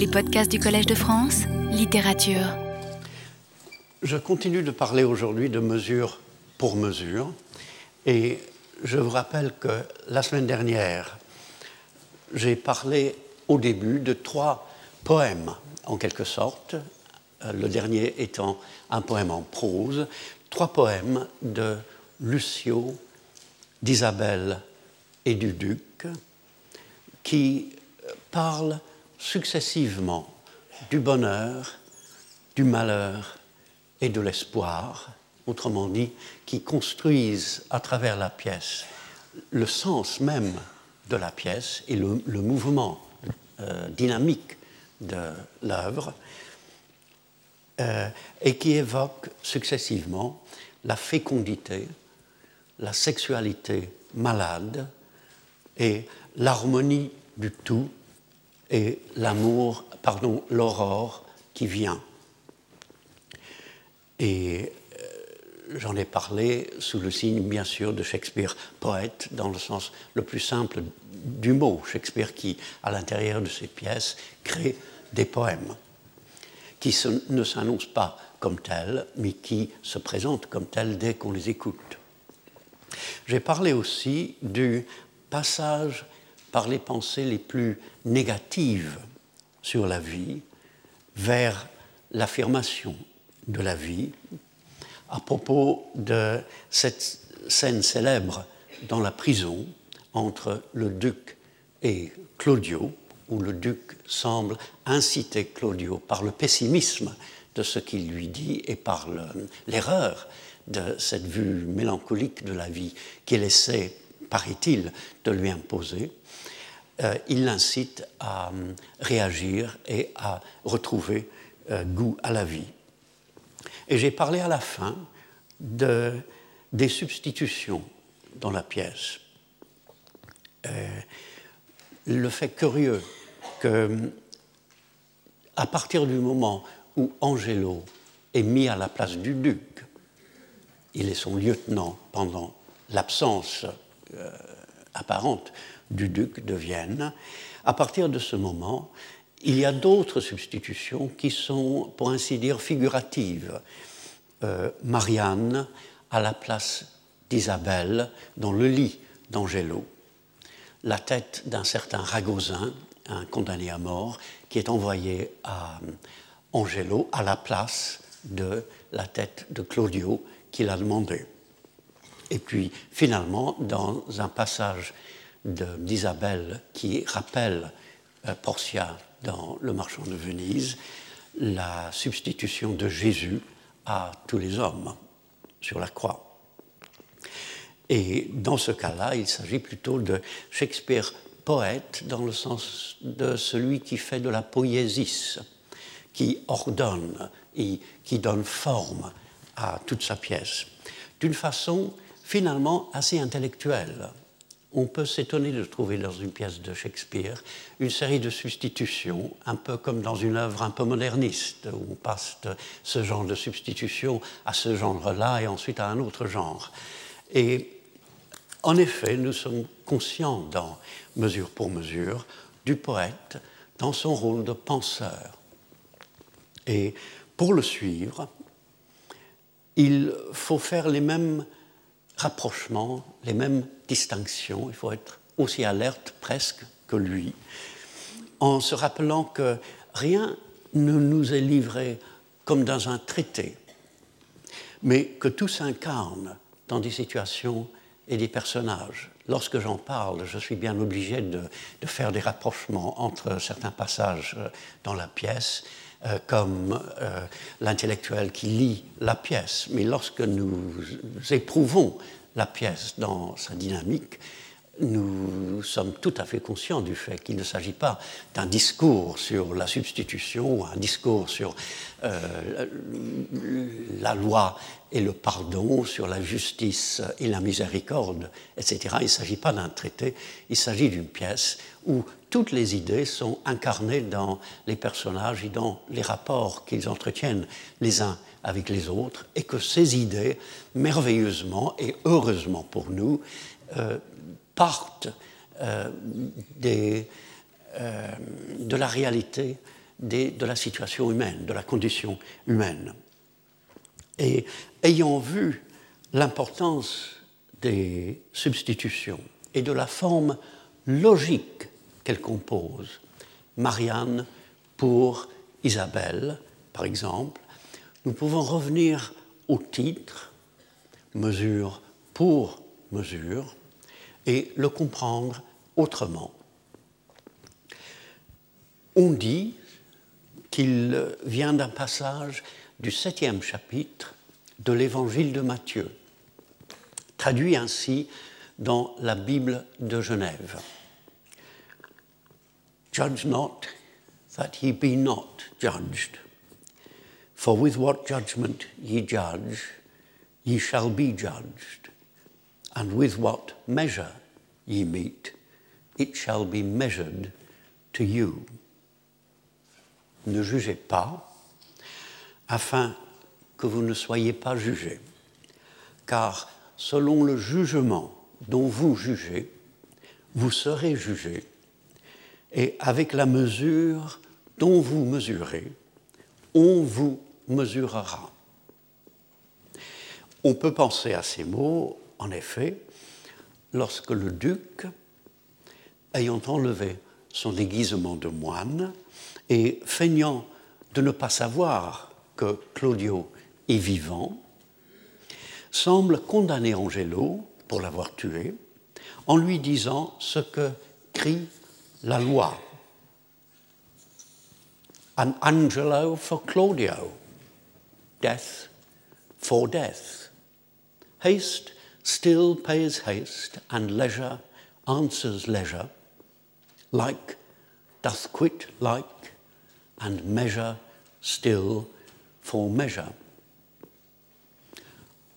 Les podcasts du Collège de France, littérature. Je continue de parler aujourd'hui de mesure pour mesure. Et je vous rappelle que la semaine dernière, j'ai parlé au début de trois poèmes, en quelque sorte, le dernier étant un poème en prose, trois poèmes de Lucio, d'Isabelle et du duc, qui parlent successivement du bonheur, du malheur et de l'espoir, autrement dit, qui construisent à travers la pièce le sens même de la pièce et le, mouvement euh, dynamique de l'œuvre, euh, et qui évoquent successivement la fécondité, la sexualité malade et l'harmonie du tout et l'amour, pardon, l'aurore qui vient. Et euh, j'en ai parlé sous le signe, bien sûr, de Shakespeare, poète, dans le sens le plus simple du mot. Shakespeare qui, à l'intérieur de ses pièces, crée des poèmes qui ne s'annoncent pas comme tels, mais qui se présentent comme tels dès qu'on les écoute. J'ai parlé aussi du passage par les pensées les plus négatives sur la vie vers l'affirmation de la vie. À propos de cette scène célèbre dans la prison entre le duc et Claudio, où le duc semble inciter Claudio par le pessimisme de ce qu'il lui dit et par l'erreur de cette vue mélancolique de la vie qu'il essaie, paraît-il, de lui imposer, euh, il l'incite à euh, réagir et à retrouver euh, goût à la vie. Et j'ai parlé à la fin de, des substitutions dans la pièce. le fait curieux que, à partir du moment où Angelo est mis à la place du duc, il est son lieutenant pendant l'absence apparente du duc de Vienne. À partir de ce moment, il y a d'autres substitutions qui sont, pour ainsi dire, figuratives. Euh, Marianne à la place d'Isabelle dans le lit d'Angelo. La tête d'un certain Ragosin, un condamné à mort, qui est envoyé à Angelo à la place de la tête de Claudio qu'il a demandé. Et puis finalement, dans un passage d'Isabelle qui rappelle euh, Portia dans Le Marchand de Venise, la substitution de Jésus à tous les hommes sur la croix. Et dans ce cas-là, il s'agit plutôt de Shakespeare poète dans le sens de celui qui fait de la poésie, qui ordonne et qui donne forme à toute sa pièce, d'une façon finalement assez intellectuelle on peut s'étonner de trouver dans une pièce de Shakespeare une série de substitutions, un peu comme dans une œuvre un peu moderniste, où on passe de ce genre de substitution à ce genre-là et ensuite à un autre genre. Et en effet, nous sommes conscients dans Mesure pour mesure du poète dans son rôle de penseur. Et pour le suivre, il faut faire les mêmes rapprochements, les mêmes distinctions. Il faut être aussi alerte presque que lui, en se rappelant que rien ne nous est livré comme dans un traité, mais que tout s'incarne dans des situations et des personnages. Lorsque j'en parle, je suis bien obligé de, faire des rapprochements entre certains passages euh, dans la pièce, euh, comme euh, l'intellectuel qui lit la pièce. Mais lorsque nous éprouvons la pièce dans sa dynamique, nous sommes tout à fait conscients du fait qu'il ne s'agit pas d'un discours sur la substitution, un discours sur euh, la loi et le pardon, sur la justice et la miséricorde, etc. Il ne s'agit pas d'un traité, il s'agit d'une pièce où toutes les idées sont incarnées dans les personnages et dans les rapports qu'ils entretiennent les uns avec les autres, et que ces idées, merveilleusement et heureusement pour nous, euh, partent euh, euh, de la réalité de la situation humaine, de la condition humaine. Et ayant vu l'importance des substitutions et de la forme logique qu'elles composent, Marianne pour Isabelle, par exemple, nous pouvons revenir au titre, mesure pour mesure, et le comprendre autrement. On dit qu'il vient d'un passage du septième chapitre de l'évangile de Matthieu, traduit ainsi dans la Bible de Genève. Judge not that ye be not judged. For with what judgment ye judge, ye shall be judged. And with what measure ye meet, it shall be measured to you. Ne jugez pas, afin que vous ne soyez pas jugés. Car selon le jugement dont vous jugez, vous serez jugés. Et avec la mesure dont vous mesurez, on vous mesurera. On peut penser à ces mots, en effet, lorsque le duc, ayant enlevé son déguisement de moine et feignant de ne pas savoir que Claudio est vivant, semble condamner Angelo pour l'avoir tué en lui disant ce que crie la loi. An Angelo for Claudio, death for death. Haste still pays haste, and leisure answers leisure, like doth quit like, and measure still for measure.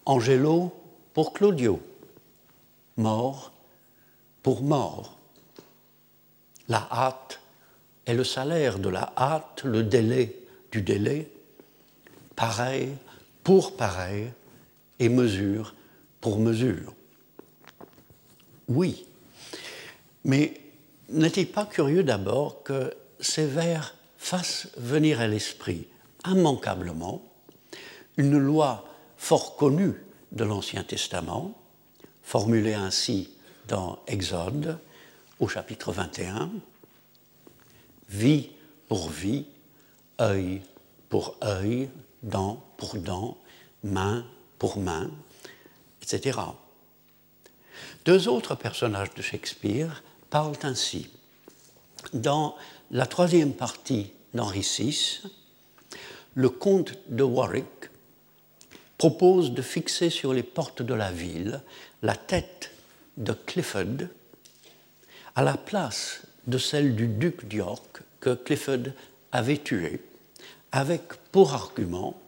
Angelo pour Claudio, mort pour mort. La hâte est le salaire de la hâte, le délai du délai, pareil pour pareil et mesure pour mesure. Oui, mais n'est-il pas curieux d'abord que ces vers fassent venir à l'esprit immanquablement une loi fort connue de l'Ancien Testament, formulée ainsi dans Exode au chapitre 21, vie pour vie, œil pour œil, dent pour dent, main pour main, etc. Deux autres personnages de Shakespeare parlent ainsi. Dans la troisième partie d'Henri VI, le comte de Warwick propose de fixer sur les portes de la ville la tête de Clifford à la place de celle du duc d'York que Clifford avait tué, avec pour argument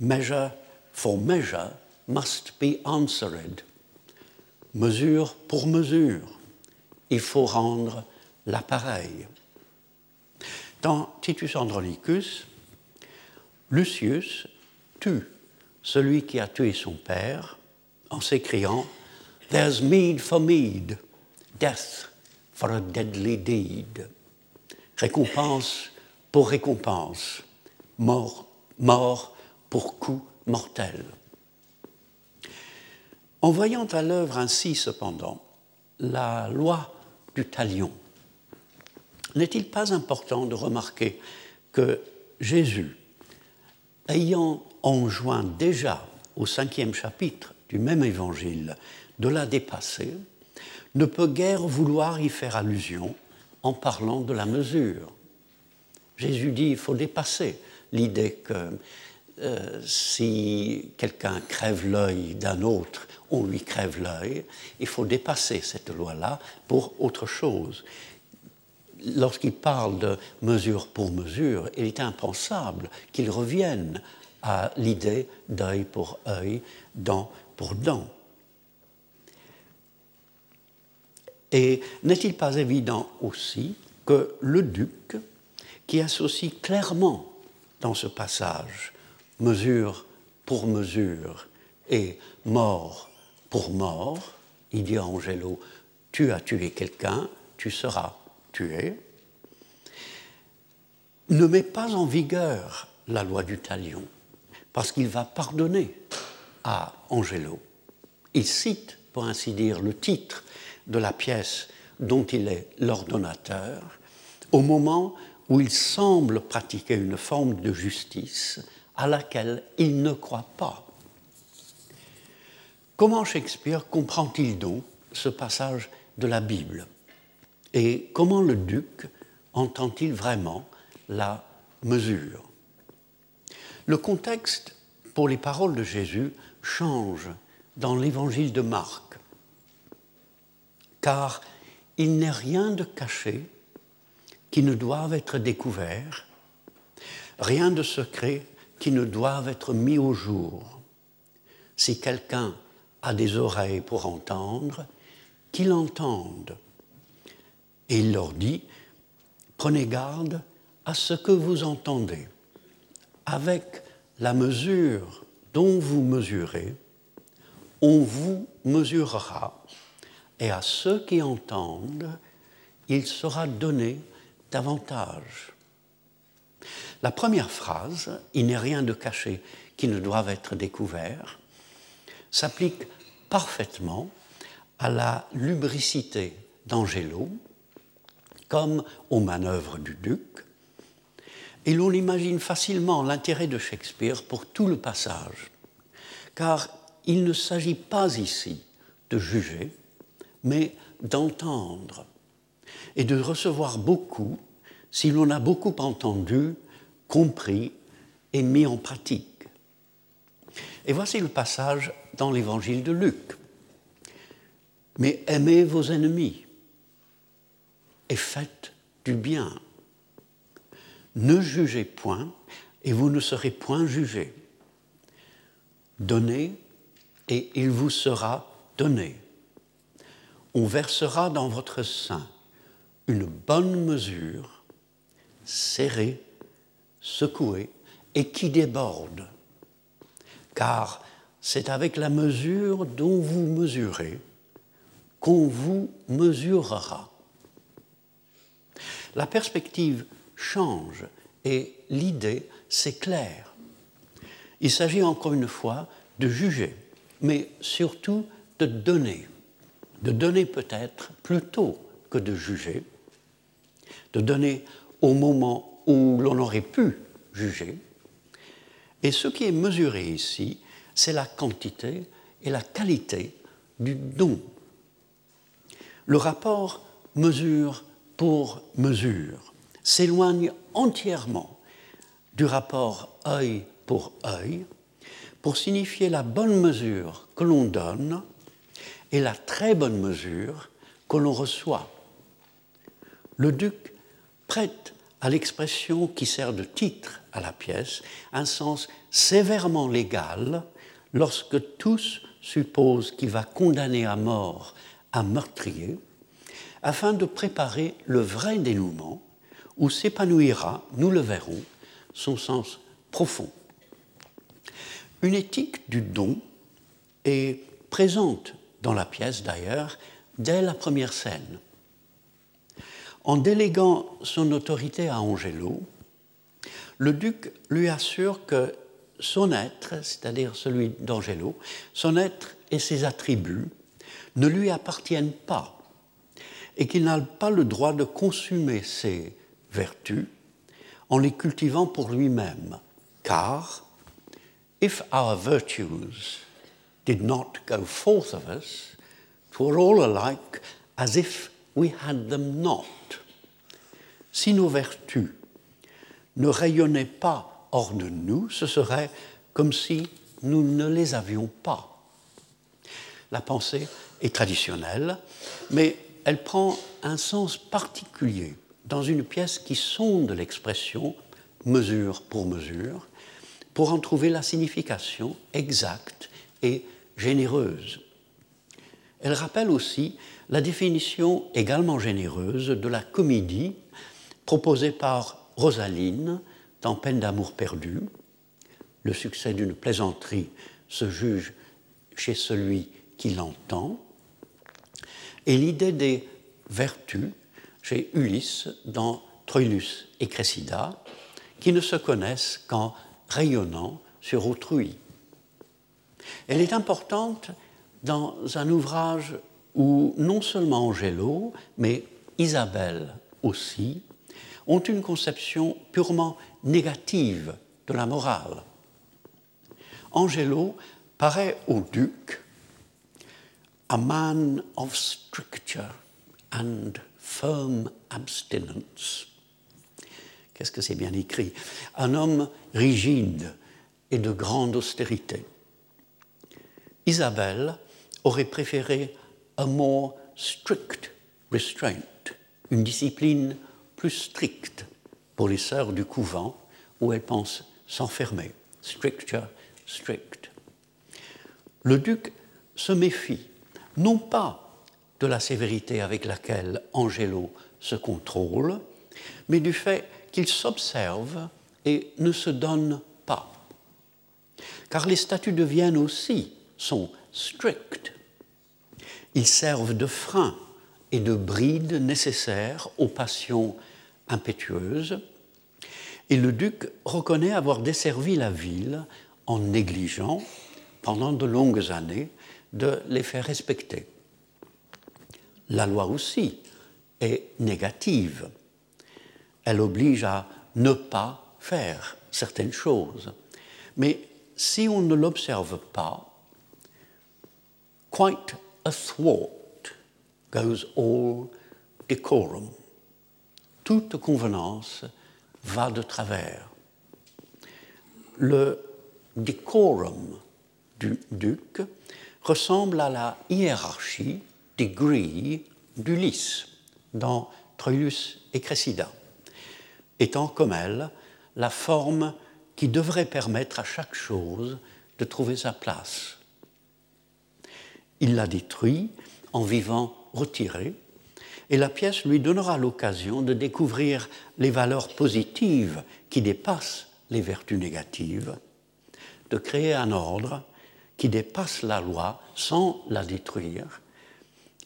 Measure for measure must be answered. Mesure pour mesure, il faut rendre l'appareil. Dans Titus Andronicus, Lucius tue celui qui a tué son père en s'écriant There's mead for mead, death for a deadly deed. Récompense pour récompense, mort, mort pour coup mortel. En voyant à l'œuvre ainsi, cependant, la loi du talion, n'est-il pas important de remarquer que Jésus, ayant enjoint déjà au cinquième chapitre du même évangile de la dépasser, ne peut guère vouloir y faire allusion en parlant de la mesure. Jésus dit il faut dépasser l'idée que euh, si quelqu'un crève l'œil d'un autre, on lui crève l'œil. Il faut dépasser cette loi-là pour autre chose. Lorsqu'il parle de mesure pour mesure, il est impensable qu'il revienne à l'idée d'œil pour œil, dent pour dent. Et n'est-il pas évident aussi que le duc, qui associe clairement dans ce passage mesure pour mesure et mort pour mort, il dit à Angelo, tu as tué quelqu'un, tu seras tué, ne met pas en vigueur la loi du talion, parce qu'il va pardonner à Angelo. Il cite, pour ainsi dire, le titre de la pièce dont il est l'ordonnateur, au moment où il semble pratiquer une forme de justice à laquelle il ne croit pas. Comment Shakespeare comprend-il donc ce passage de la Bible? Et comment le duc entend-il vraiment la mesure? Le contexte pour les paroles de Jésus change dans l'évangile de Marc, car il n'est rien de caché qui ne doive être découvert, rien de secret qui ne doive être mis au jour. Si quelqu'un a des oreilles pour entendre, qu'il entende. Et il leur dit, prenez garde à ce que vous entendez. Avec la mesure dont vous mesurez, on vous mesurera, et à ceux qui entendent, il sera donné davantage. La première phrase, il n'est rien de caché qui ne doive être découvert, s'applique parfaitement à la lubricité d'Angelo, comme aux manœuvres du duc, et l'on imagine facilement l'intérêt de Shakespeare pour tout le passage, car il ne s'agit pas ici de juger, mais d'entendre, et de recevoir beaucoup si l'on a beaucoup entendu, compris et mis en pratique. Et voici le passage dans l'évangile de Luc. Mais aimez vos ennemis et faites du bien. Ne jugez point et vous ne serez point jugés. Donnez et il vous sera donné. On versera dans votre sein une bonne mesure, serrée, secouée et qui déborde car c'est avec la mesure dont vous mesurez qu'on vous mesurera. La perspective change et l'idée s'éclaire. Il s'agit encore une fois de juger, mais surtout de donner. De donner peut-être plutôt que de juger, de donner au moment où l'on aurait pu juger, et ce qui est mesuré ici, c'est la quantité et la qualité du don. Le rapport mesure pour mesure s'éloigne entièrement du rapport œil pour œil pour signifier la bonne mesure que l'on donne et la très bonne mesure que l'on reçoit. Le duc prête à l'expression qui sert de titre à la pièce un sens sévèrement légal lorsque tous supposent qu'il va condamner à mort un meurtrier, afin de préparer le vrai dénouement où s'épanouira, nous le verrons, son sens profond. Une éthique du don est présente dans la pièce d'ailleurs dès la première scène. En déléguant son autorité à Angelo, le duc lui assure que son être, c'est-à-dire celui d'Angelo, son être et ses attributs ne lui appartiennent pas et qu'il n'a pas le droit de consumer ses vertus en les cultivant pour lui-même, car if our virtues did not go forth of us, were all alike as if we had them not si nos vertus ne rayonnaient pas hors de nous, ce serait comme si nous ne les avions pas. La pensée est traditionnelle, mais elle prend un sens particulier dans une pièce qui sonde l'expression mesure pour mesure, pour en trouver la signification exacte et généreuse. Elle rappelle aussi la définition également généreuse de la comédie proposé par Rosaline dans Peine d'amour perdu. Le succès d'une plaisanterie se juge chez celui qui l'entend. Et l'idée des vertus chez Ulysse dans Troilus et Cressida, qui ne se connaissent qu'en rayonnant sur autrui. Elle est importante dans un ouvrage où non seulement Angelo, mais Isabelle aussi, ont une conception purement négative de la morale. Angelo paraît au duc a man of stricture and firm abstinence. Qu'est-ce que c'est bien écrit? Un homme rigide et de grande austérité. Isabelle aurait préféré a more strict restraint, une discipline plus stricte pour les sœurs du couvent où elles pensent s'enfermer. Stricture, strict. Le duc se méfie non pas de la sévérité avec laquelle Angelo se contrôle, mais du fait qu'il s'observe et ne se donne pas. Car les statuts de Vienne aussi sont stricts. Ils servent de frein et de bride nécessaires aux passions impétueuses, et le duc reconnaît avoir desservi la ville en négligeant, pendant de longues années, de les faire respecter. La loi aussi est négative. Elle oblige à ne pas faire certaines choses. Mais si on ne l'observe pas, quite athwart goes all decorum. Toute convenance va de travers. Le decorum du duc ressemble à la hiérarchie des grilles d'Ulysse dans Troilus et Cressida, étant comme elle la forme qui devrait permettre à chaque chose de trouver sa place. Il la détruit en vivant retiré, et la pièce lui donnera l'occasion de découvrir les valeurs positives qui dépassent les vertus négatives, de créer un ordre qui dépasse la loi sans la détruire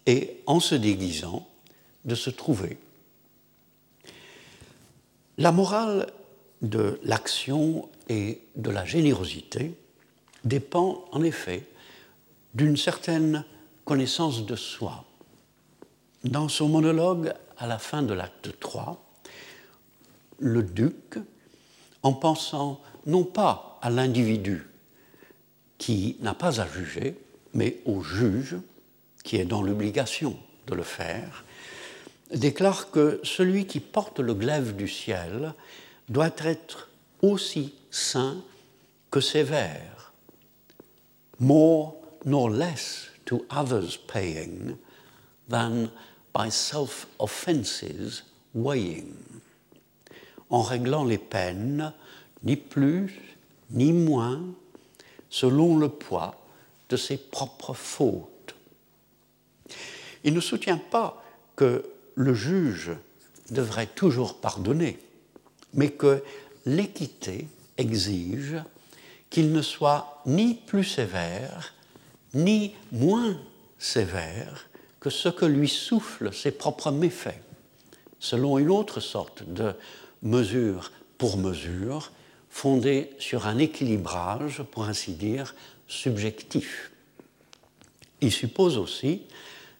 et en se déguisant de se trouver. La morale de l'action et de la générosité dépend en effet d'une certaine connaissance de soi. Dans son monologue à la fin de l'acte 3, le duc, en pensant non pas à l'individu qui n'a pas à juger, mais au juge qui est dans l'obligation de le faire, déclare que celui qui porte le glaive du ciel doit être aussi saint que sévère, more nor less to others paying than by self-offenses weighing, en réglant les peines, ni plus ni moins selon le poids de ses propres fautes. Il ne soutient pas que le juge devrait toujours pardonner, mais que l'équité exige qu'il ne soit ni plus sévère, ni moins sévère que ce que lui soufflent ses propres méfaits, selon une autre sorte de mesure pour mesure, fondée sur un équilibrage, pour ainsi dire, subjectif. Il suppose aussi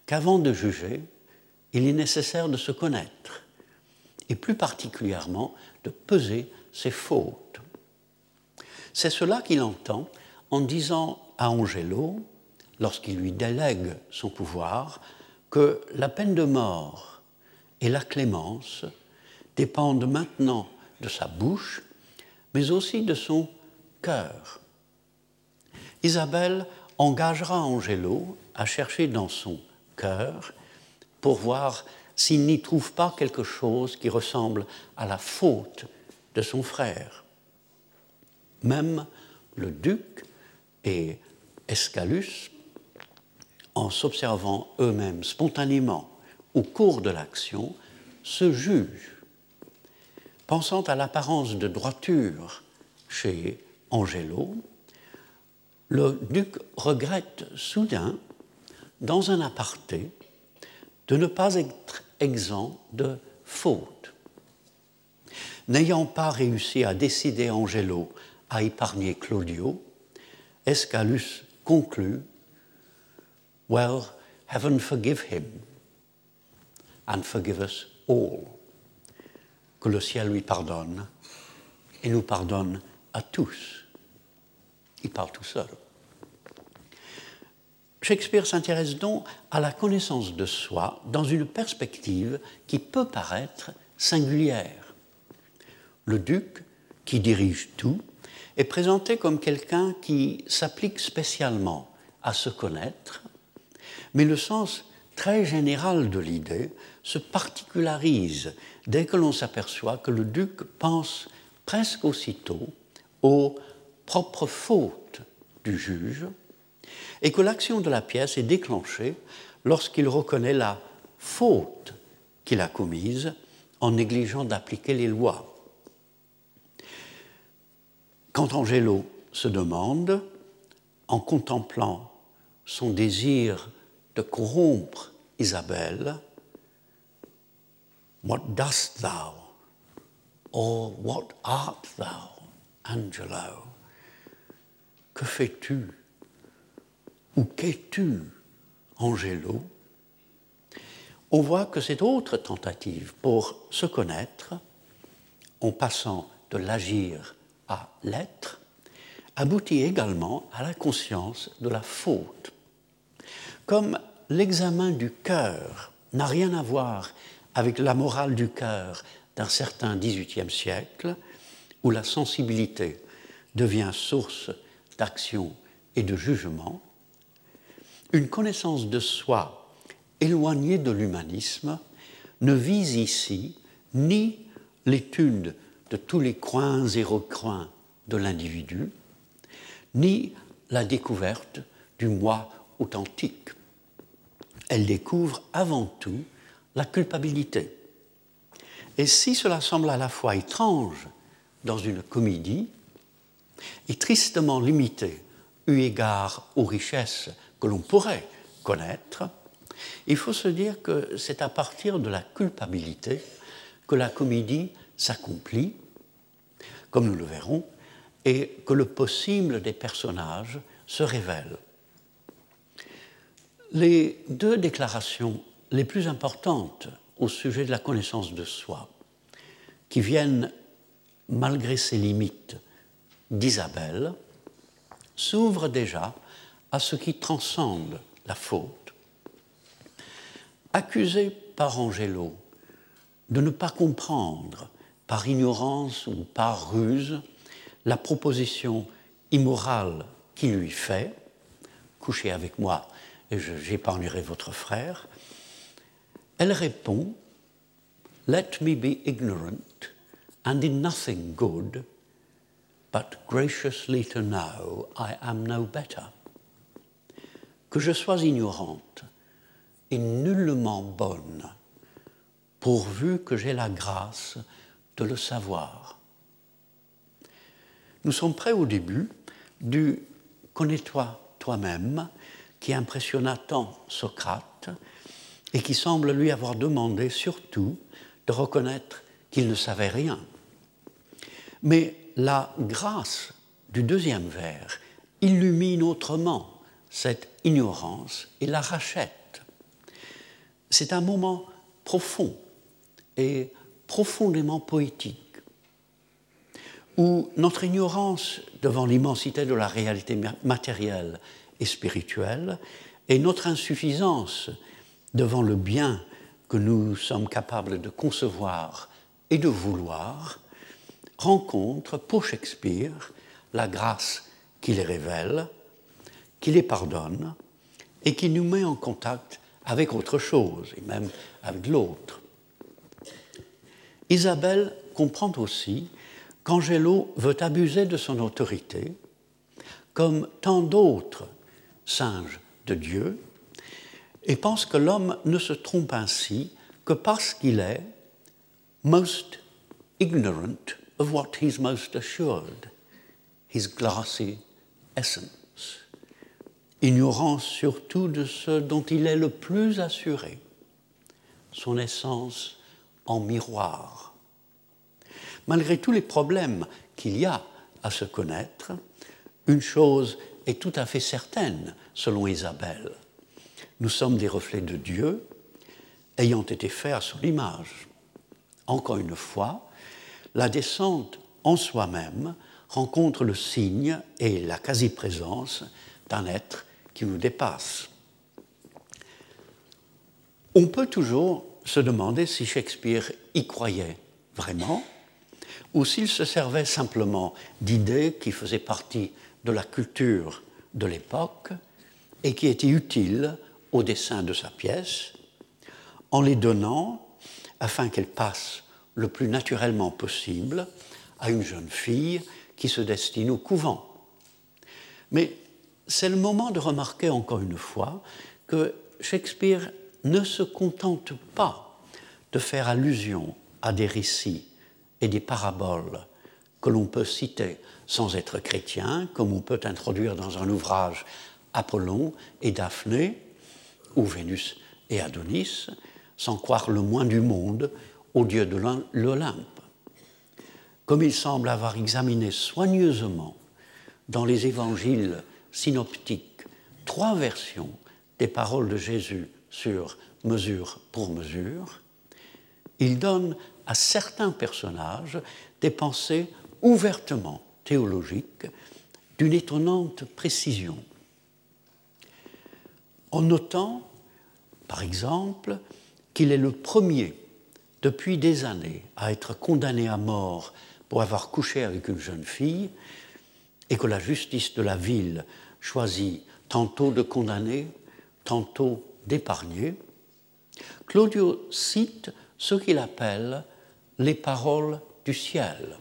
qu'avant de juger, il est nécessaire de se connaître, et plus particulièrement de peser ses fautes. C'est cela qu'il entend en disant à Angelo, lorsqu'il lui délègue son pouvoir, que la peine de mort et la clémence dépendent maintenant de sa bouche mais aussi de son cœur. Isabelle engagera Angelo à chercher dans son cœur pour voir s'il n'y trouve pas quelque chose qui ressemble à la faute de son frère. Même le duc et Escalus, en s'observant eux-mêmes spontanément au cours de l'action, se jugent Pensant à l'apparence de droiture chez Angelo, le duc regrette soudain, dans un aparté, de ne pas être exempt de faute. N'ayant pas réussi à décider Angelo à épargner Claudio, Escalus conclut Well, heaven forgive him and forgive us all. Que le ciel lui pardonne et nous pardonne à tous. Il parle tout seul. Shakespeare s'intéresse donc à la connaissance de soi dans une perspective qui peut paraître singulière. Le duc, qui dirige tout, est présenté comme quelqu'un qui s'applique spécialement à se connaître, mais le sens très général de l'idée se particularise dès que l'on s'aperçoit que le duc pense presque aussitôt aux propres fautes du juge et que l'action de la pièce est déclenchée lorsqu'il reconnaît la faute qu'il a commise en négligeant d'appliquer les lois. Quand Angelo se demande, en contemplant son désir de corrompre Isabelle, What dost thou? Or what art thou, Angelo? Que fais-tu? Ou qu'es-tu, Angelo? On voit que cette autre tentative pour se connaître, en passant de l'agir à l'être, aboutit également à la conscience de la faute. Comme l'examen du cœur n'a rien à voir avec la morale du cœur d'un certain XVIIIe siècle, où la sensibilité devient source d'action et de jugement, une connaissance de soi éloignée de l'humanisme ne vise ici ni l'étude de tous les coins et recoins de l'individu, ni la découverte du moi authentique. Elle découvre avant tout la culpabilité. Et si cela semble à la fois étrange dans une comédie et tristement limité eu égard aux richesses que l'on pourrait connaître, il faut se dire que c'est à partir de la culpabilité que la comédie s'accomplit, comme nous le verrons, et que le possible des personnages se révèle. Les deux déclarations les plus importantes au sujet de la connaissance de soi, qui viennent, malgré ses limites, d'Isabelle, s'ouvrent déjà à ce qui transcende la faute. Accusé par Angelo de ne pas comprendre, par ignorance ou par ruse, la proposition immorale qu'il lui fait, couchez avec moi et j'épargnerai votre frère, elle répond Let me be ignorant and in nothing good, but graciously to know I am no better que je sois ignorante et nullement bonne, pourvu que j'ai la grâce de le savoir. Nous sommes prêts au début du Connais-toi toi-même qui impressionna tant Socrate et qui semble lui avoir demandé surtout de reconnaître qu'il ne savait rien. Mais la grâce du deuxième vers illumine autrement cette ignorance et la rachète. C'est un moment profond et profondément poétique, où notre ignorance devant l'immensité de la réalité matérielle et spirituelle et notre insuffisance devant le bien que nous sommes capables de concevoir et de vouloir, rencontrent pour Shakespeare la grâce qui les révèle qui les pardonne et qui nous met en contact avec autre chose, et même avec l'autre. Isabelle comprend aussi qu'Angelo veut abuser de son autorité, comme tant d'autres singes de Dieu, et pense que l'homme ne se trompe ainsi que parce qu'il est most ignorant of what he's most assured, his glassy essence ignorant surtout de ce dont il est le plus assuré, son essence en miroir. Malgré tous les problèmes qu'il y a à se connaître, une chose est tout à fait certaine, selon Isabelle. Nous sommes des reflets de Dieu, ayant été faits à son image. Encore une fois, la descente en soi-même rencontre le signe et la quasi-présence d'un être qui nous dépasse. On peut toujours se demander si Shakespeare y croyait vraiment ou s'il se servait simplement d'idées qui faisaient partie de la culture de l'époque et qui étaient utiles au dessin de sa pièce, en les donnant afin qu'elle passe le plus naturellement possible à une jeune fille qui se destine au couvent. Mais c'est le moment de remarquer encore une fois que Shakespeare ne se contente pas de faire allusion à des récits et des paraboles que l'on peut citer sans être chrétien, comme on peut introduire dans un ouvrage Apollon et Daphné, ou Vénus et Adonis, sans croire le moins du monde au dieu de l'Olympe. Comme il semble avoir examiné soigneusement dans les évangiles synoptiques trois versions des paroles de Jésus sur mesure pour mesure, il donne à certains personnages des pensées ouvertement théologiques d'une étonnante précision. En notant, par exemple, qu'il est le premier depuis des années à être condamné à mort pour avoir couché avec une jeune fille, et que la justice de la ville choisit tantôt de condamner, tantôt d'épargner, Claudio cite ce qu'il appelle les paroles du ciel.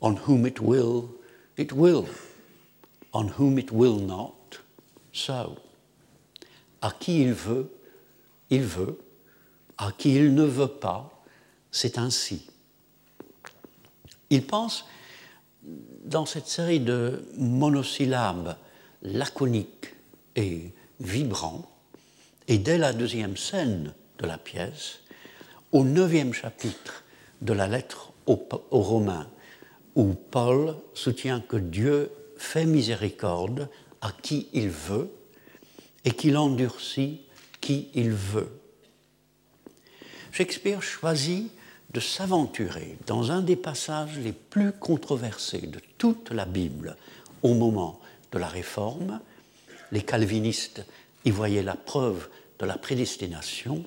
On whom it will, it will. On whom it will not, so. À qui il veut, il veut. À qui il ne veut pas, c'est ainsi. Il pense, dans cette série de monosyllabes laconiques et vibrants, et dès la deuxième scène de la pièce, au neuvième chapitre de la lettre aux, Romains, où Paul soutient que Dieu fait miséricorde à qui il veut et qu'il endurcit qui il veut. Shakespeare choisit de s'aventurer dans un des passages les plus controversés de toute la Bible au moment de la Réforme. Les calvinistes y voyaient la preuve de la prédestination,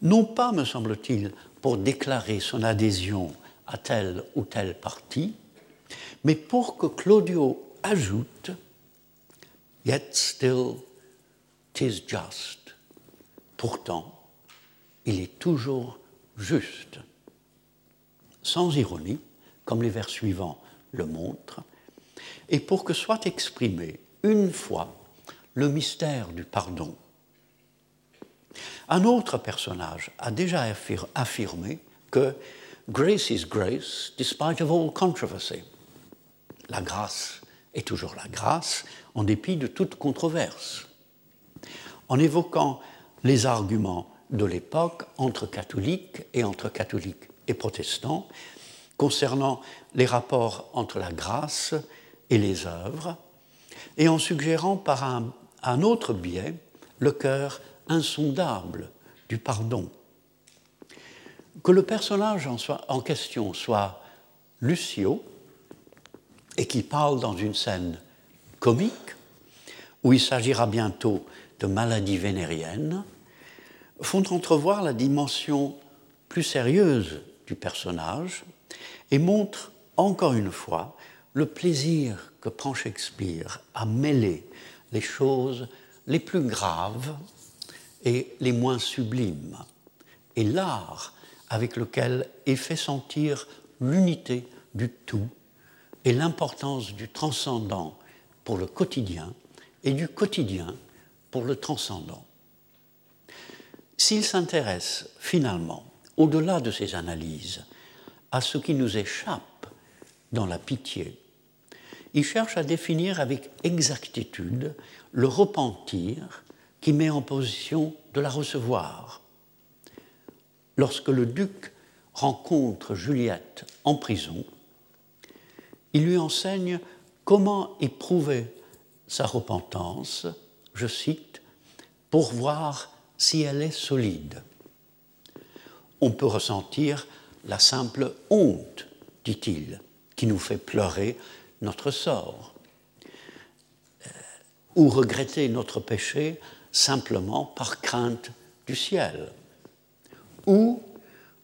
non pas, me semble-t-il, pour déclarer son adhésion à tel ou tel parti, mais pour que Claudio ajoute Yet still tis just. Pourtant, il est toujours juste. Sans ironie, comme les vers suivants le montrent, et pour que soit exprimé une fois le mystère du pardon un autre personnage a déjà affirmé que grace is grace despite of all controversy. La grâce est toujours la grâce en dépit de toute controverse. En évoquant les arguments de l'époque entre catholiques et entre catholiques et protestants concernant les rapports entre la grâce et les œuvres, et en suggérant par un, autre biais le cœur insondable du pardon. Que le personnage en, question soit Lucio et qu'il parle dans une scène comique où il s'agira bientôt de maladie vénérienne, font entrevoir la dimension plus sérieuse du personnage et montrent encore une fois le plaisir que prend Shakespeare à mêler les choses les plus graves et les moins sublimes, et l'art avec lequel est fait sentir l'unité du tout et l'importance du transcendant pour le quotidien et du quotidien pour le transcendant. S'il s'intéresse finalement, au-delà de ces analyses, à ce qui nous échappe dans la pitié, il cherche à définir avec exactitude le repentir qui met en position de la recevoir. Lorsque le duc rencontre Juliette en prison, il lui enseigne comment éprouver sa repentance, je cite, pour voir si elle est solide. On peut ressentir la simple honte, dit-il, qui nous fait pleurer notre sort, ou regretter notre péché simplement par crainte du ciel, ou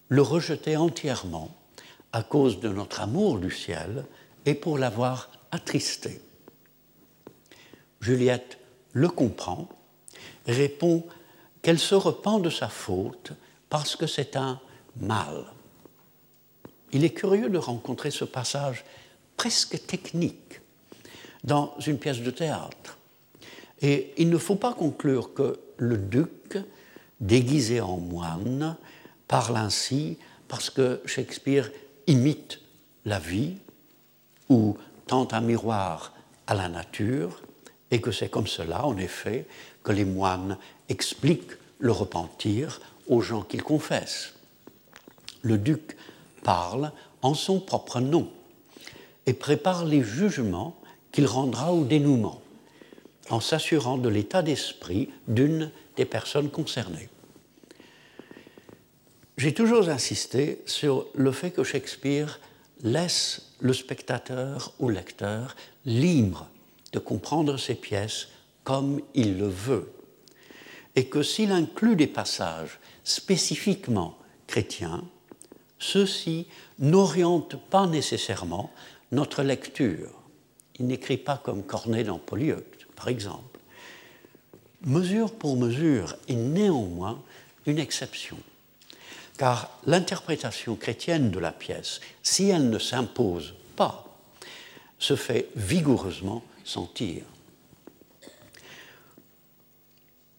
le rejeter entièrement à cause de notre amour du ciel et pour l'avoir attristé. Juliette le comprend, répond qu'elle se repent de sa faute parce que c'est un mal. Il est curieux de rencontrer ce passage presque technique dans une pièce de théâtre. Et il ne faut pas conclure que le duc, déguisé en moine, parle ainsi parce que Shakespeare imite la vie ou tend un miroir à la nature, et que c'est comme cela, en effet, que les moines expliquent le repentir aux gens qu'ils confessent. Le duc parle en son propre nom et prépare les jugements qu'il rendra au dénouement, en s'assurant de l'état d'esprit d'une des personnes concernées. J'ai toujours insisté sur le fait que Shakespeare laisse le spectateur ou lecteur libre de comprendre ses pièces comme il le veut, et que s'il inclut des passages spécifiquement chrétiens, ceux-ci n'orientent pas nécessairement notre lecture. Il n'écrit pas comme Corneille dans Polyeucte, par exemple. Mesure pour mesure est néanmoins une exception car l'interprétation chrétienne de la pièce, si elle ne s'impose pas, se fait vigoureusement sentir.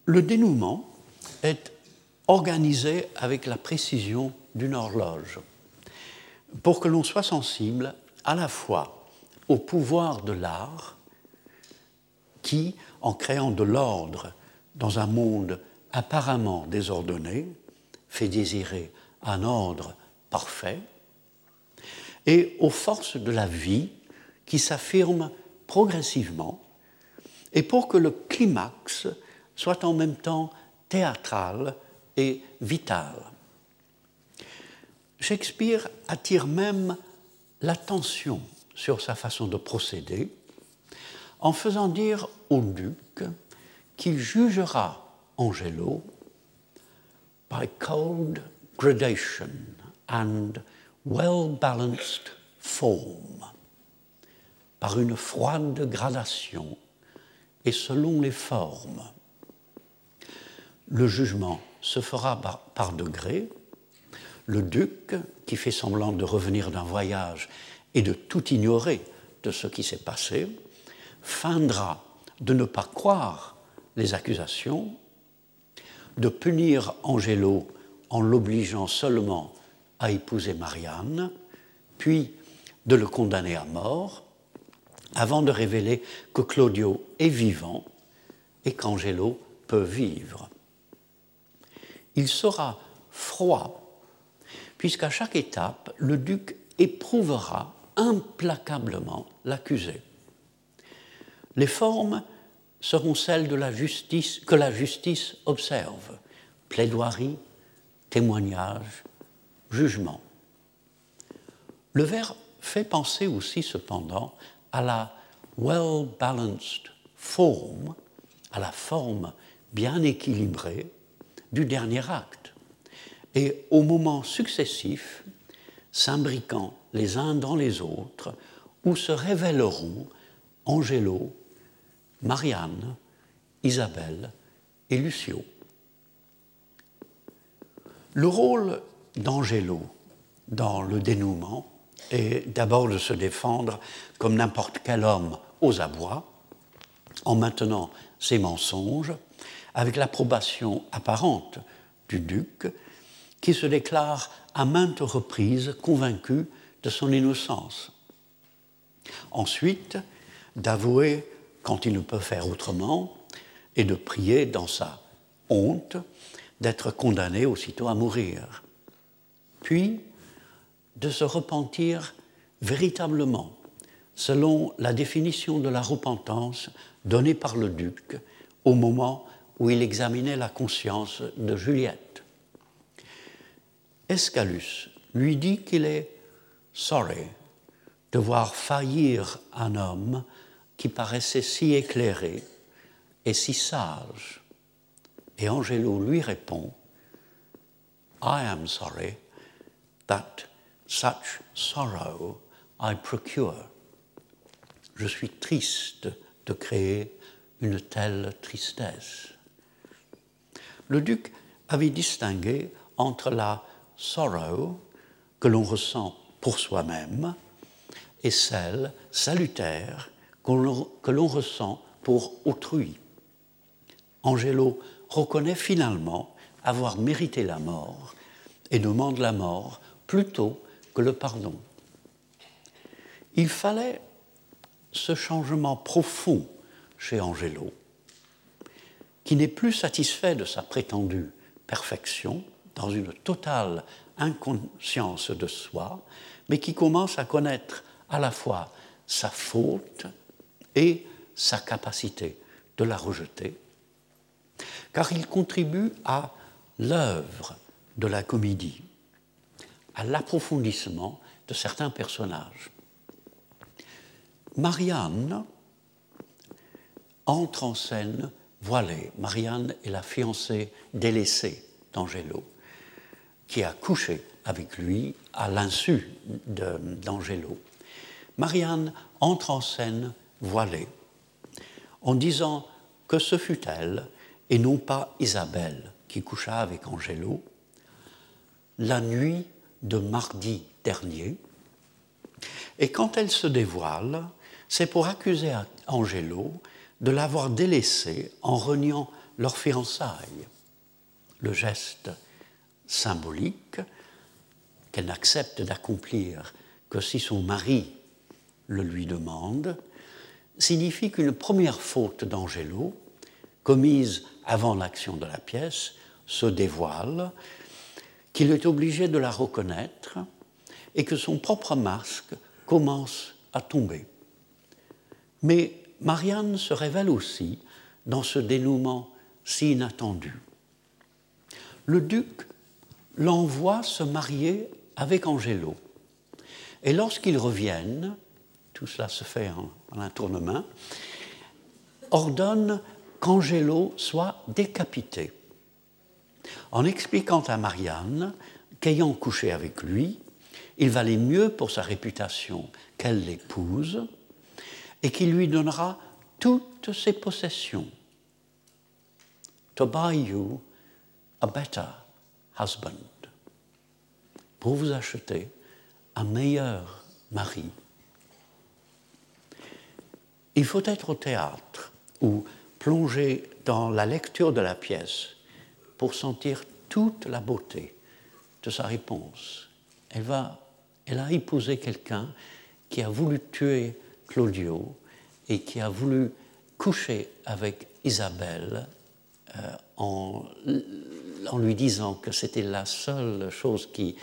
Le dénouement est organisé avec la précision d'une horloge pour que l'on soit sensible à la fois au pouvoir de l'art qui, en créant de l'ordre dans un monde apparemment désordonné, fait désirer un ordre parfait, et aux forces de la vie qui s'affirment progressivement, et pour que le climax soit en même temps théâtral et vital. Shakespeare attire même l'attention sur sa façon de procéder en faisant dire au duc qu'il jugera Angelo by cold gradation and well-balanced form, par une froide gradation et selon les formes. Le jugement se fera par, par degrés. Le duc, qui fait semblant de revenir d'un voyage et de tout ignorer de ce qui s'est passé, feindra de ne pas croire les accusations de punir Angelo en l'obligeant seulement à épouser Marianne, puis de le condamner à mort, avant de révéler que Claudio est vivant et qu'Angelo peut vivre. Il sera froid, puisqu'à chaque étape, le duc éprouvera implacablement l'accusé. Les formes seront celles de la justice, que la justice observe. Plaidoirie, témoignage, jugement. Le vers fait penser aussi cependant à la well-balanced form, à la forme bien équilibrée du dernier acte, et aux moments successifs s'imbriquant les uns dans les autres, où se révéleront Angelo, Marianne, Isabelle et Lucio. Le rôle d'Angelo dans le dénouement est d'abord de se défendre comme n'importe quel homme aux abois, en maintenant ses mensonges, avec l'approbation apparente du duc, qui se déclare à maintes reprises convaincu de son innocence. Ensuite, d'avouer quand il ne peut faire autrement, et de prier dans sa honte d'être condamné aussitôt à mourir. Puis de se repentir véritablement, selon la définition de la repentance donnée par le duc au moment où il examinait la conscience de Juliette. Escalus lui dit qu'il est sorry de voir faillir un homme qui paraissait si éclairé et si sage. Et Angelo lui répond I am sorry that such sorrow I procure. Je suis triste de créer une telle tristesse. Le duc avait distingué entre la sorrow que l'on ressent pour soi-même et celle salutaire que l'on ressent pour autrui. Angelo reconnaît finalement avoir mérité la mort et demande la mort plutôt que le pardon. Il fallait ce changement profond chez Angelo, qui n'est plus satisfait de sa prétendue perfection, dans une totale inconscience de soi, mais qui commence à connaître à la fois sa faute et sa capacité de la rejeter, car il contribue à l'œuvre de la comédie, à l'approfondissement de certains personnages. Marianne entre en scène voilée. Marianne est la fiancée délaissée d'Angelo, qui a couché avec lui à l'insu d'Angelo. Marianne entre en scène voilée, en disant que ce fut elle et non pas Isabelle qui coucha avec Angelo la nuit de mardi dernier. Et quand elle se dévoile, c'est pour accuser Angelo de l'avoir délaissée en reniant leur fiançailles. Le geste symbolique qu'elle n'accepte d'accomplir que si son mari le lui demande, signifie qu'une première faute d'Angelo, commise avant l'action de la pièce, se dévoile, qu'il est obligé de la reconnaître et que son propre masque commence à tomber. Mais Marianne se révèle aussi dans ce dénouement si inattendu. Le duc l'envoie se marier avec Angelo. Et lorsqu'ils reviennent, tout cela se fait en, un tournement, ordonne qu'Angelo soit décapité, en expliquant à Marianne qu'ayant couché avec lui, il valait mieux pour sa réputation qu'elle l'épouse, et qu'il lui donnera toutes ses possessions. To buy you a better husband. Pour vous acheter un meilleur mari. Il faut être au théâtre ou plonger dans la lecture de la pièce pour sentir toute la beauté de sa réponse. Elle, va, elle a épousé quelqu'un qui a voulu tuer Claudio et qui a voulu coucher avec Isabelle euh, en, lui disant que c'était la seule chose qui,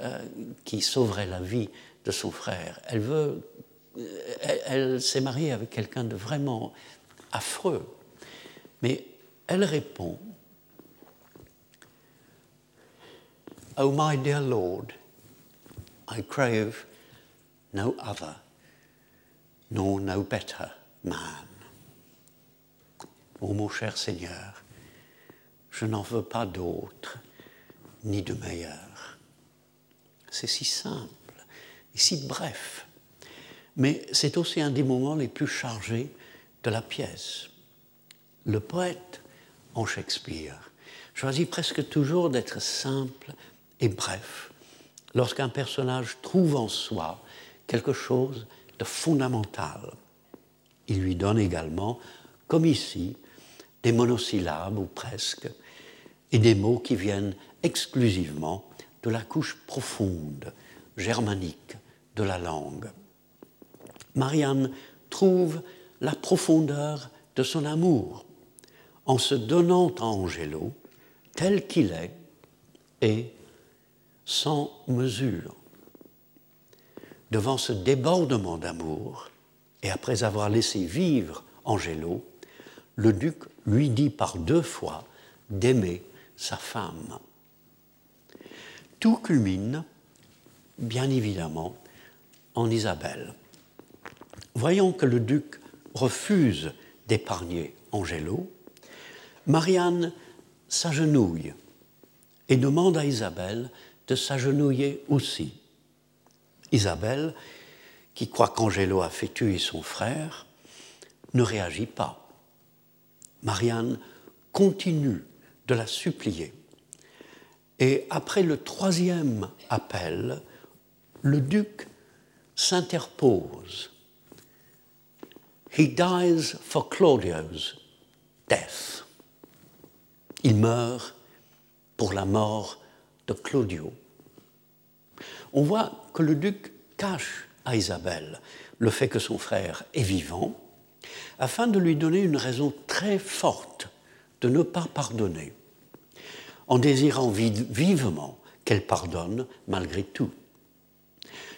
euh, qui sauverait la vie de son frère. Elle veut, elle, s'est mariée avec quelqu'un de vraiment affreux, mais elle répond Oh my dear Lord, I crave no other nor no better man. Oh mon cher Seigneur, je n'en veux pas d'autre ni de meilleur. C'est si simple et si bref, mais c'est aussi un des moments les plus chargés de la pièce. Le poète, en Shakespeare, choisit presque toujours d'être simple et bref lorsqu'un personnage trouve en soi quelque chose de fondamental. Il lui donne également, comme ici, des monosyllabes ou presque, et des mots qui viennent exclusivement de la couche profonde, germanique de la langue. Marianne trouve la profondeur de son amour en se donnant à Angelo tel qu'il est et sans mesure. devant ce débordement d'amour, et après avoir laissé vivre Angelo, le duc lui dit par deux fois d'aimer sa femme. Tout culmine, bien évidemment, en Isabelle. Voyant que le duc refuse d'épargner Angelo, Marianne s'agenouille et demande à Isabelle de s'agenouiller aussi. Isabelle, qui croit qu'Angelo a fait tuer son frère, ne réagit pas. Marianne continue de la supplier. Et après le troisième appel, le duc s'interpose. He dies for Claudio's death. Il meurt pour la mort de Claudio. On voit que le duc cache à Isabelle le fait que son frère est vivant, afin de lui donner une raison très forte de ne pas pardonner, en désirant vivement qu'elle pardonne malgré tout.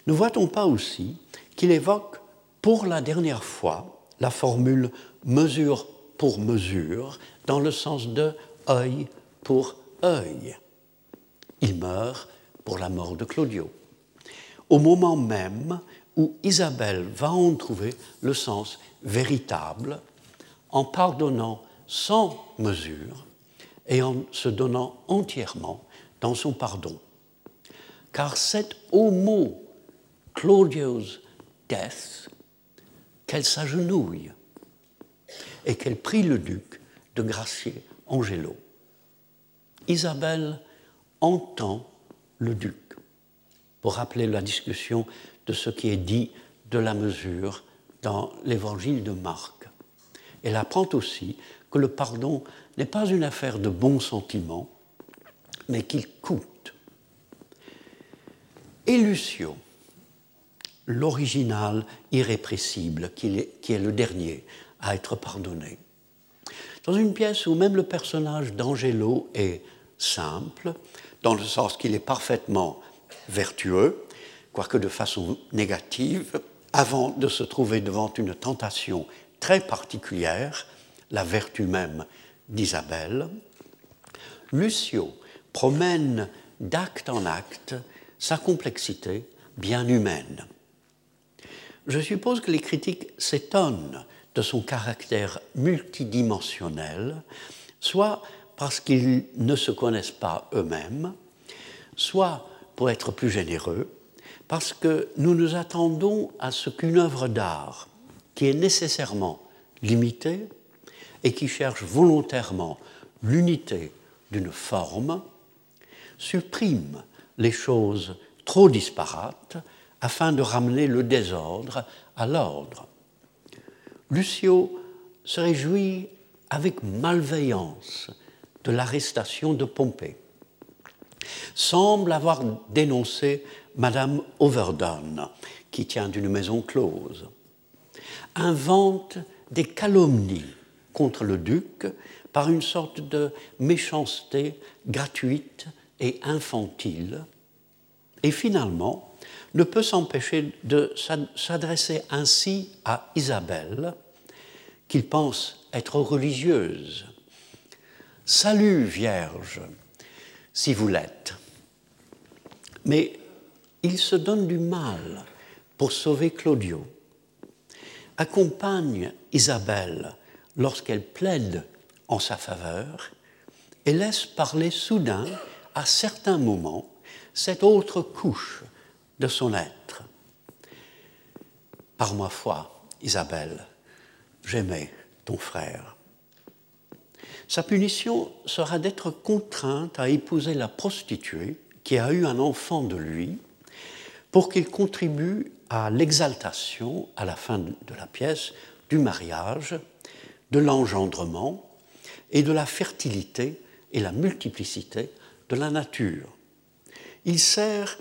Ne voit-on pas aussi qu'il évoque pour la dernière fois la formule mesure pour mesure dans le sens de œil pour œil Il meurt pour la mort de Claudio. Au moment même où Isabelle va en trouver le sens véritable en pardonnant sans mesure et en se donnant entièrement dans son pardon. Car c'est au mot Claudio's death qu'elle s'agenouille et qu'elle prie le duc de gracier Angelo. Isabelle entend le duc pour rappeler la discussion de ce qui est dit de la mesure dans l'évangile de Marc. Elle apprend aussi que le pardon n'est pas une affaire de bons sentiments, mais qu'il coûte. Et Lucio, l'original irrépressible, qui est, le dernier à être pardonné. Dans une pièce où même le personnage d'Angelo est simple, dans le sens qu'il est parfaitement vertueux, quoique de façon négative, avant de se trouver devant une tentation très particulière, la vertu même d'Isabelle, Lucio promène d'acte en acte sa complexité bien humaine. Je suppose que les critiques s'étonnent de son caractère multidimensionnel, soit parce qu'ils ne se connaissent pas eux-mêmes, soit pour être plus généreux, parce que nous nous attendons à ce qu'une œuvre d'art, qui est nécessairement limitée et qui cherche volontairement l'unité d'une forme, supprime les choses trop disparates afin de ramener le désordre à l'ordre. Lucio se réjouit avec malveillance de l'arrestation de Pompée, semble avoir dénoncé Madame Overdon, qui tient d'une maison close, invente des calomnies contre le duc par une sorte de méchanceté gratuite et infantile, et finalement ne peut s'empêcher de s'adresser ainsi à Isabelle, qu'il pense être religieuse. Salut Vierge, si vous l'êtes. Mais il se donne du mal pour sauver Claudio, accompagne Isabelle lorsqu'elle plaide en sa faveur et laisse parler soudain, à certains moments, cette autre couche de son être. Par ma foi, Isabelle, j'aimais ton frère. Sa punition sera d'être contrainte à épouser la prostituée qui a eu un enfant de lui pour qu'il contribue à l'exaltation, à la fin de la pièce, du mariage, de l'engendrement et de la fertilité et la multiplicité de la nature. Il sert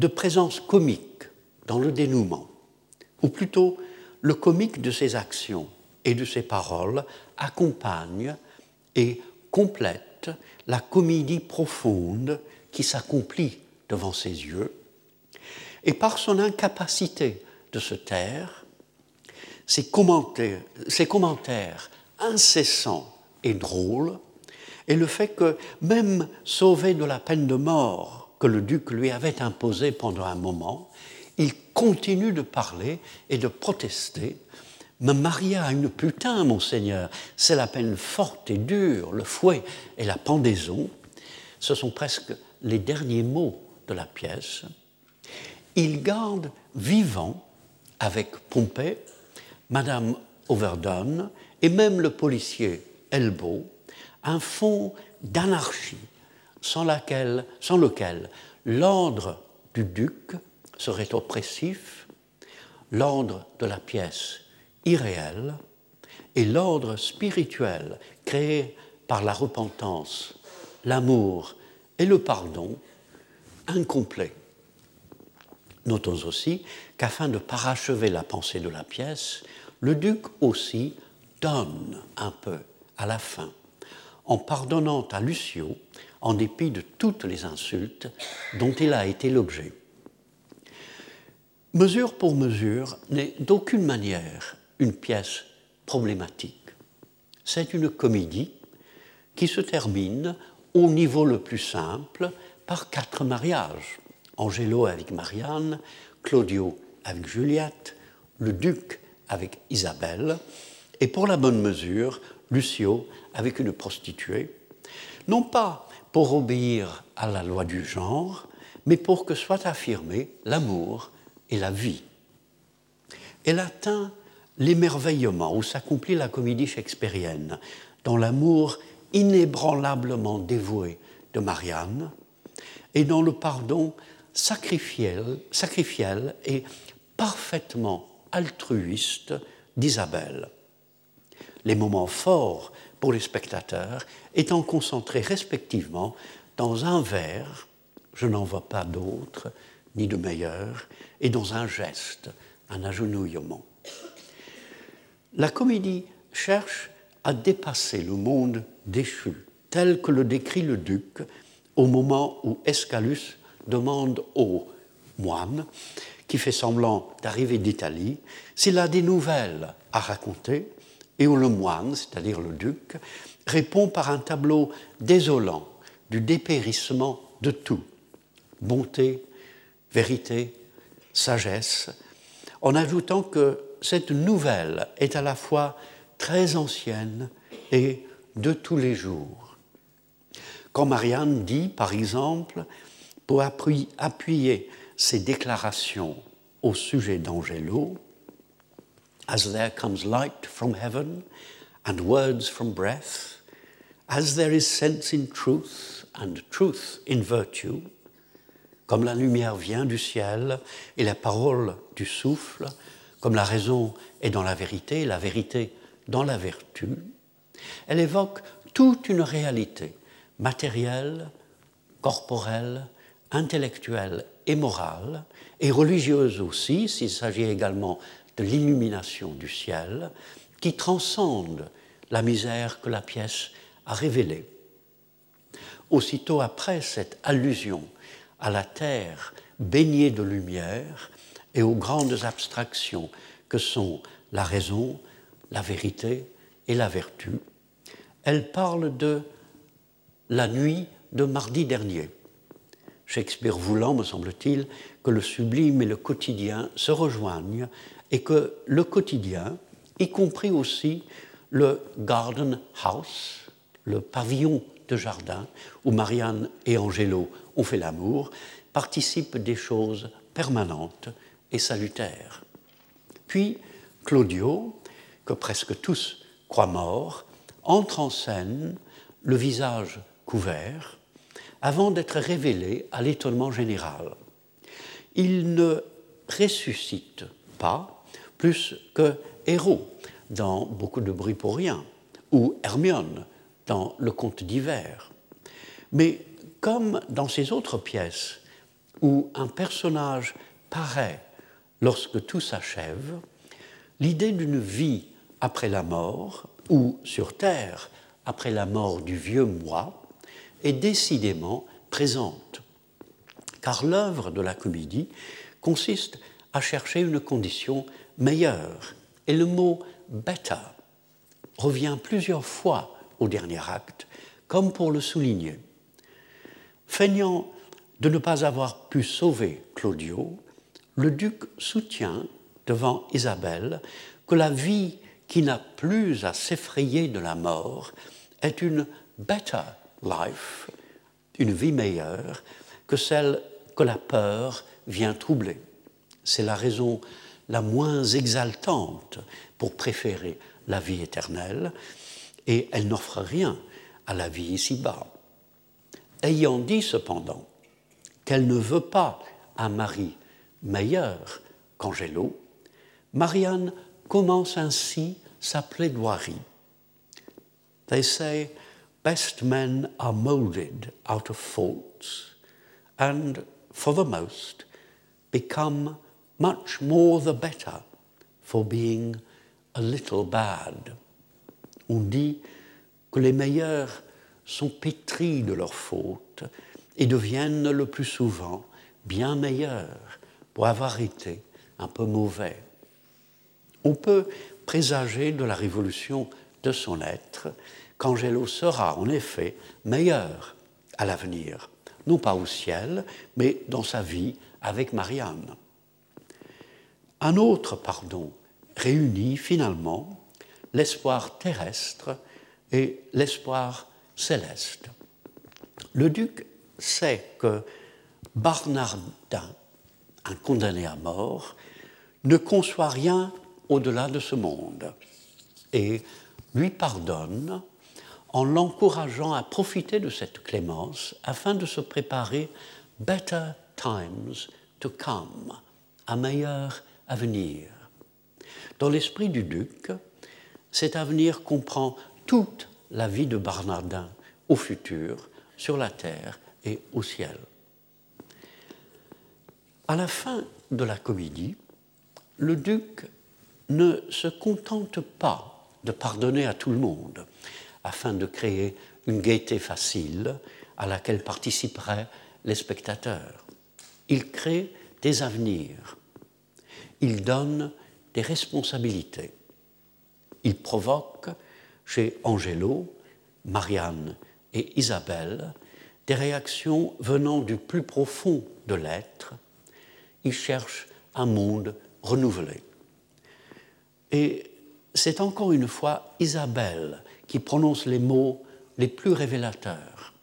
de présence comique dans le dénouement, ou plutôt le comique de ses actions et de ses paroles accompagne et complète la comédie profonde qui s'accomplit devant ses yeux. Et par son incapacité de se taire, ses commentaires, commentaires incessants et drôles, et le fait que, même sauvé de la peine de mort que le duc lui avait imposée pendant un moment, il continue de parler et de protester. Me marier à une putain, monseigneur, c'est la peine forte et dure, le fouet et la pendaison. Ce sont presque les derniers mots de la pièce. Il garde vivant, avec Pompée, Madame Overdone et même le policier Elbow, un fond d'anarchie sans, lequel l'ordre du duc serait oppressif, l'ordre de la pièce irréel et l'ordre spirituel créé par la repentance, l'amour et le pardon incomplet. Notons aussi qu'afin de parachever la pensée de la pièce, le duc aussi donne un peu à la fin, en pardonnant à Lucio, en dépit de toutes les insultes dont il a été l'objet. Mesure pour mesure n'est d'aucune manière une pièce problématique. C'est une comédie qui se termine au niveau le plus simple par quatre mariages. Angelo avec Marianne, Claudio avec Juliette, le duc avec Isabelle, et pour la bonne mesure, Lucio avec une prostituée, non pas pour obéir à la loi du genre, mais pour que soit affirmé l'amour et la vie. Elle atteint l'émerveillement où s'accomplit la comédie shakespearienne, dans l'amour inébranlablement dévoué de Marianne et dans le pardon sacrifiel, sacrifiel et parfaitement altruiste d'Isabelle. Les moments forts pour les spectateurs étant concentrés respectivement dans un vers, je n'en vois pas d'autre, ni de meilleur, et dans un geste, un agenouillement. La comédie cherche à dépasser le monde déchu, tel que le décrit le duc au moment où Escalus demande au moine, qui fait semblant d'arriver d'Italie, s'il a des nouvelles à raconter, et où le moine, c'est-à-dire le duc, répond par un tableau désolant du dépérissement de tout, bonté, vérité, sagesse, en ajoutant que cette nouvelle est à la fois très ancienne et de tous les jours. Quand Marianne dit, par exemple, pour appuyer ses déclarations au sujet d'Angelo, As there comes light from heaven and words from breath, as there is sense in truth and truth in virtue, comme la lumière vient du ciel et la parole du souffle, comme la raison est dans la vérité, la vérité dans la vertu, elle évoque toute une réalité matérielle, corporelle, intellectuelle et morale, et religieuse aussi, s'il s'agit également l'illumination du ciel, qui transcende la misère que la pièce a révélée. Aussitôt après cette allusion à la terre baignée de lumière et aux grandes abstractions que sont la raison, la vérité et la vertu, elle parle de la nuit de mardi dernier. Shakespeare voulant, me semble-t-il, que le sublime et le quotidien se rejoignent et que le quotidien, y compris aussi le garden house, le pavillon de jardin où Marianne et Angelo ont fait l'amour, participe des choses permanentes et salutaires. Puis Claudio, que presque tous croient mort, entre en scène, le visage couvert, avant d'être révélé à l'étonnement général. Il ne ressuscite pas plus que héros dans beaucoup de bruit pour rien, ou Hermione dans le conte d'hiver. Mais comme dans ces autres pièces où un personnage paraît lorsque tout s'achève, l'idée d'une vie après la mort, ou sur Terre après la mort du vieux moi, est décidément présente. Car l'œuvre de la comédie consiste à chercher une condition meilleure. Et le mot better revient plusieurs fois au dernier acte, comme pour le souligner. Feignant de ne pas avoir pu sauver Claudio, le duc soutient devant Isabelle que la vie qui n'a plus à s'effrayer de la mort est une better life, une vie meilleure que celle que la peur vient troubler. C'est la raison la moins exaltante pour préférer la vie éternelle, et elle n'offre rien à la vie ici-bas. Ayant dit cependant qu'elle ne veut pas un mari meilleur qu'Angelo, Marianne commence ainsi sa plaidoirie. They say, best men are molded out of faults, and for the most, become much more the better for being a little bad. On dit que les meilleurs sont pétris de leurs fautes et deviennent le plus souvent bien meilleurs pour avoir été un peu mauvais. On peut présager de la révolution de son être qu'Angelo sera en effet meilleur à l'avenir, non pas au ciel, mais dans sa vie avec Marianne. Un autre pardon réunit finalement l'espoir terrestre et l'espoir céleste. Le duc sait que Barnardin, un condamné à mort, ne conçoit rien au-delà de ce monde et lui pardonne en l'encourageant à profiter de cette clémence afin de se préparer better times to come, Dans l'esprit du duc, cet avenir comprend toute la vie de Barnardin au futur, sur la terre et au ciel. À la fin de la comédie, le duc ne se contente pas de pardonner à tout le monde afin de créer une gaieté facile à laquelle participeraient les spectateurs. Il crée des avenirs. Il donne des responsabilités. Il provoque chez Angelo, Marianne et Isabelle des réactions venant du plus profond de l'être. Il cherche un monde renouvelé. Et c'est encore une fois Isabelle qui prononce les mots les plus révélateurs.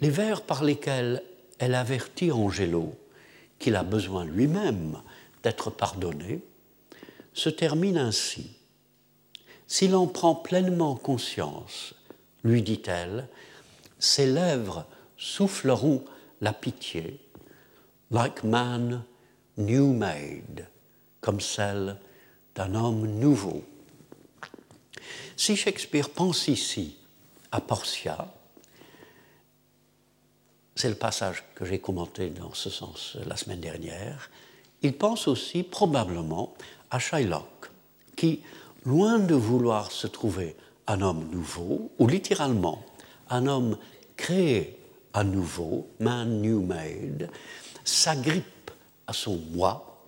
Les vers par lesquels elle avertit Angelo qu'il a besoin lui-même d'être pardonné se terminent ainsi. S'il en prend pleinement conscience, lui dit-elle, ses lèvres souffleront la pitié, like man new made, comme celle d'un homme nouveau. Si Shakespeare pense ici à Portia, c'est le passage que j'ai commenté dans ce sens la semaine dernière, il pense aussi probablement à Shylock, qui, loin de vouloir se trouver un homme nouveau, ou littéralement un homme créé à nouveau, man new made, s'agrippe à son moi,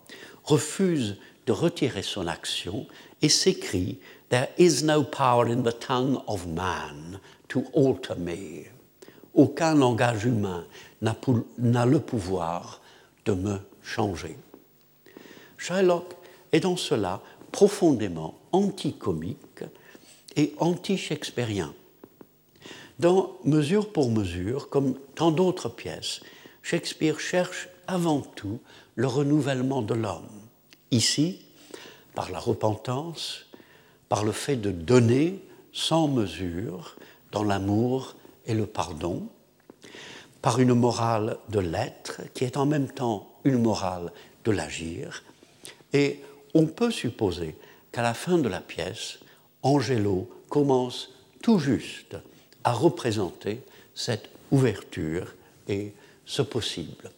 refuse de retirer son action et s'écrie There is no power in the tongue of man to alter me. Aucun langage humain n'a le pouvoir de me changer. Shylock est dans cela profondément anticomique et anti-shakespearien. Dans Mesure pour mesure, comme tant d'autres pièces, Shakespeare cherche avant tout le renouvellement de l'homme. Ici, par la repentance, par le fait de donner sans mesure dans l'amour et le pardon, par une morale de l'être qui est en même temps une morale de l'agir. Et on peut supposer qu'à la fin de la pièce, Angelo commence tout juste à représenter cette ouverture et ce possible.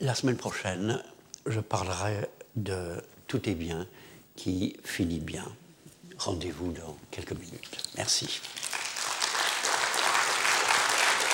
La semaine prochaine, je parlerai de Tout est bien qui finit bien. Rendez-vous dans quelques minutes. Merci.